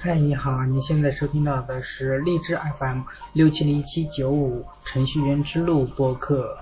嗨，你好，你现在收听到的是荔枝 FM 六七零七九五程序员之路播客。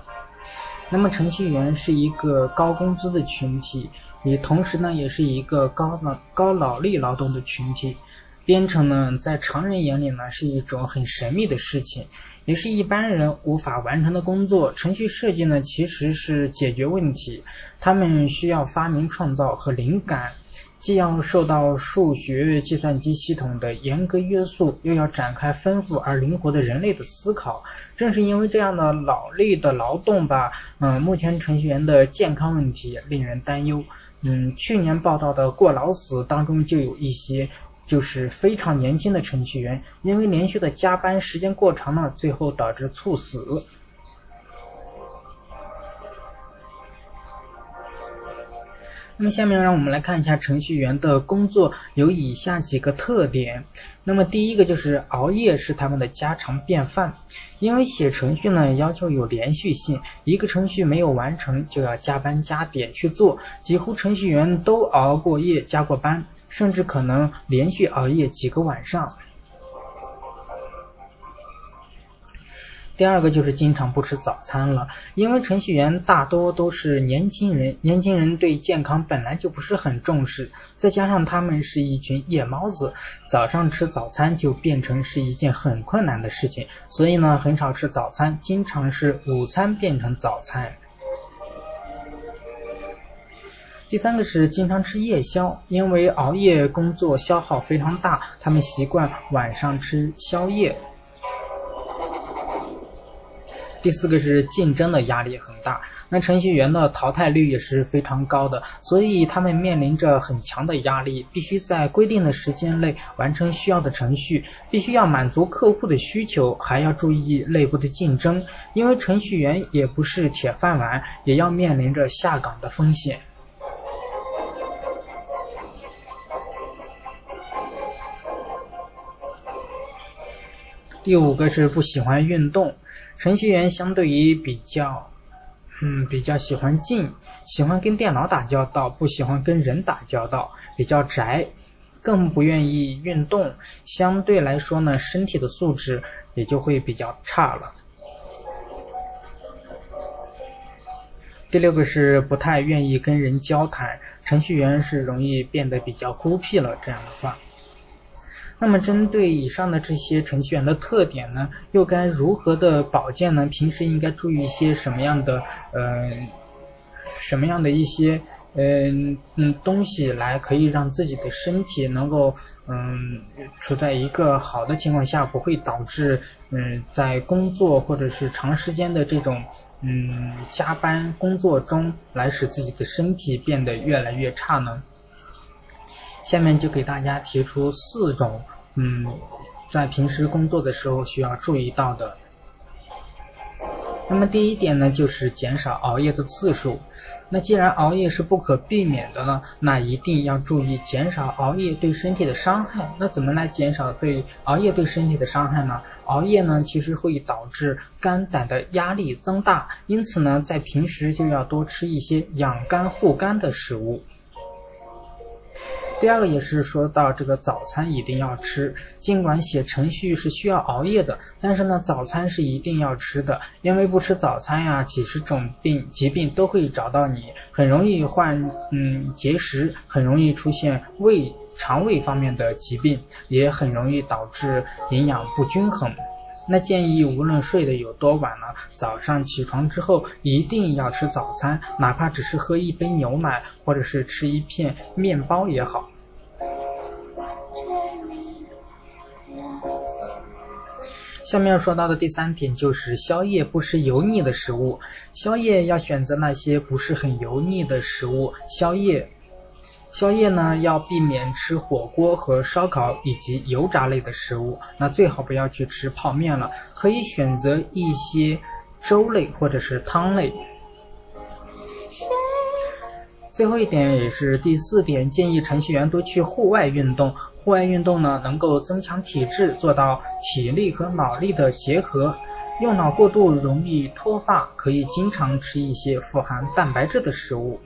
那么程序员是一个高工资的群体，也同时呢也是一个高脑高脑力劳动的群体。编程呢在常人眼里呢是一种很神秘的事情，也是一般人无法完成的工作。程序设计呢其实是解决问题，他们需要发明创造和灵感。既要受到数学计算机系统的严格约束，又要展开丰富而灵活的人类的思考。正是因为这样的脑力的劳动吧，嗯，目前程序员的健康问题令人担忧。嗯，去年报道的过劳死当中就有一些就是非常年轻的程序员，因为连续的加班时间过长了，最后导致猝死。那么下面让我们来看一下程序员的工作有以下几个特点。那么第一个就是熬夜是他们的家常便饭，因为写程序呢要求有连续性，一个程序没有完成就要加班加点去做，几乎程序员都熬过夜加过班，甚至可能连续熬夜几个晚上。第二个就是经常不吃早餐了，因为程序员大多都是年轻人，年轻人对健康本来就不是很重视，再加上他们是一群夜猫子，早上吃早餐就变成是一件很困难的事情，所以呢很少吃早餐，经常是午餐变成早餐。第三个是经常吃夜宵，因为熬夜工作消耗非常大，他们习惯晚上吃宵夜。第四个是竞争的压力很大，那程序员的淘汰率也是非常高的，所以他们面临着很强的压力，必须在规定的时间内完成需要的程序，必须要满足客户的需求，还要注意内部的竞争，因为程序员也不是铁饭碗，也要面临着下岗的风险。第五个是不喜欢运动。程序员相对于比较，嗯，比较喜欢静，喜欢跟电脑打交道，不喜欢跟人打交道，比较宅，更不愿意运动，相对来说呢，身体的素质也就会比较差了。第六个是不太愿意跟人交谈，程序员是容易变得比较孤僻了，这样的话。那么针对以上的这些程序员的特点呢，又该如何的保健呢？平时应该注意一些什么样的呃什么样的一些嗯嗯东西来可以让自己的身体能够嗯处在一个好的情况下，不会导致嗯在工作或者是长时间的这种嗯加班工作中来使自己的身体变得越来越差呢？下面就给大家提出四种，嗯，在平时工作的时候需要注意到的。那么第一点呢，就是减少熬夜的次数。那既然熬夜是不可避免的呢，那一定要注意减少熬夜对身体的伤害。那怎么来减少对熬夜对身体的伤害呢？熬夜呢，其实会导致肝胆的压力增大，因此呢，在平时就要多吃一些养肝护肝的食物。第二个也是说到这个早餐一定要吃，尽管写程序是需要熬夜的，但是呢早餐是一定要吃的，因为不吃早餐呀，几十种病疾病都会找到你，很容易患嗯结石，很容易出现胃肠胃方面的疾病，也很容易导致营养不均衡。那建议无论睡得有多晚了，早上起床之后一定要吃早餐，哪怕只是喝一杯牛奶，或者是吃一片面包也好。下面要说到的第三点就是宵夜不吃油腻的食物，宵夜要选择那些不是很油腻的食物。宵夜。宵夜呢，要避免吃火锅和烧烤以及油炸类的食物，那最好不要去吃泡面了，可以选择一些粥类或者是汤类。最后一点也是第四点，建议程序员多去户外运动。户外运动呢，能够增强体质，做到体力和脑力的结合。用脑过度容易脱发，可以经常吃一些富含蛋白质的食物。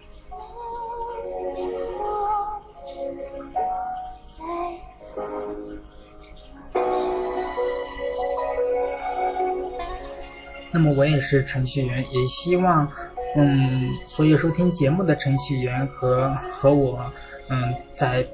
那么我也是程序员，也希望嗯所有收听节目的程序员和和我嗯在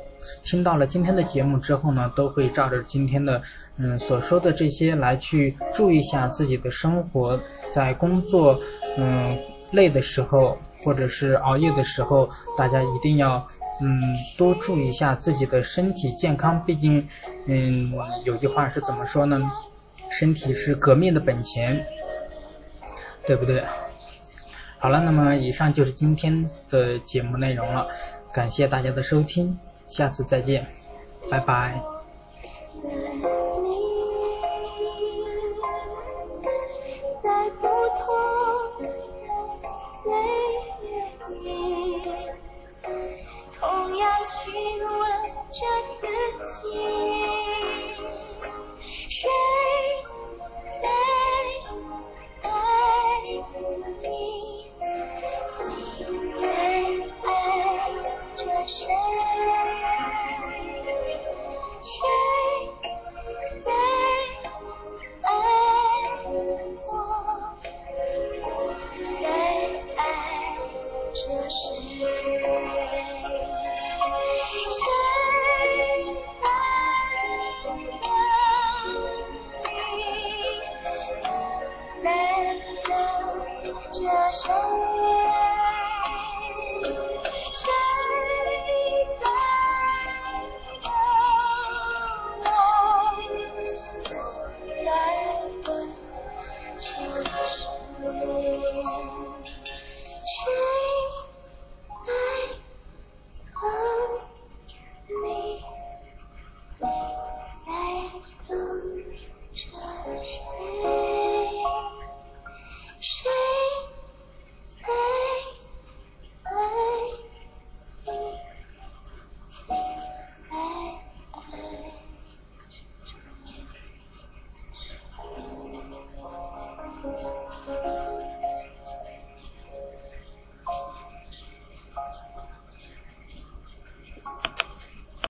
听到了今天的节目之后呢，都会照着今天的嗯所说的这些来去注意一下自己的生活，在工作嗯累的时候或者是熬夜的时候，大家一定要。嗯，多注意一下自己的身体健康，毕竟，嗯，有句话是怎么说呢？身体是革命的本钱，对不对？好了，那么以上就是今天的节目内容了，感谢大家的收听，下次再见，拜拜。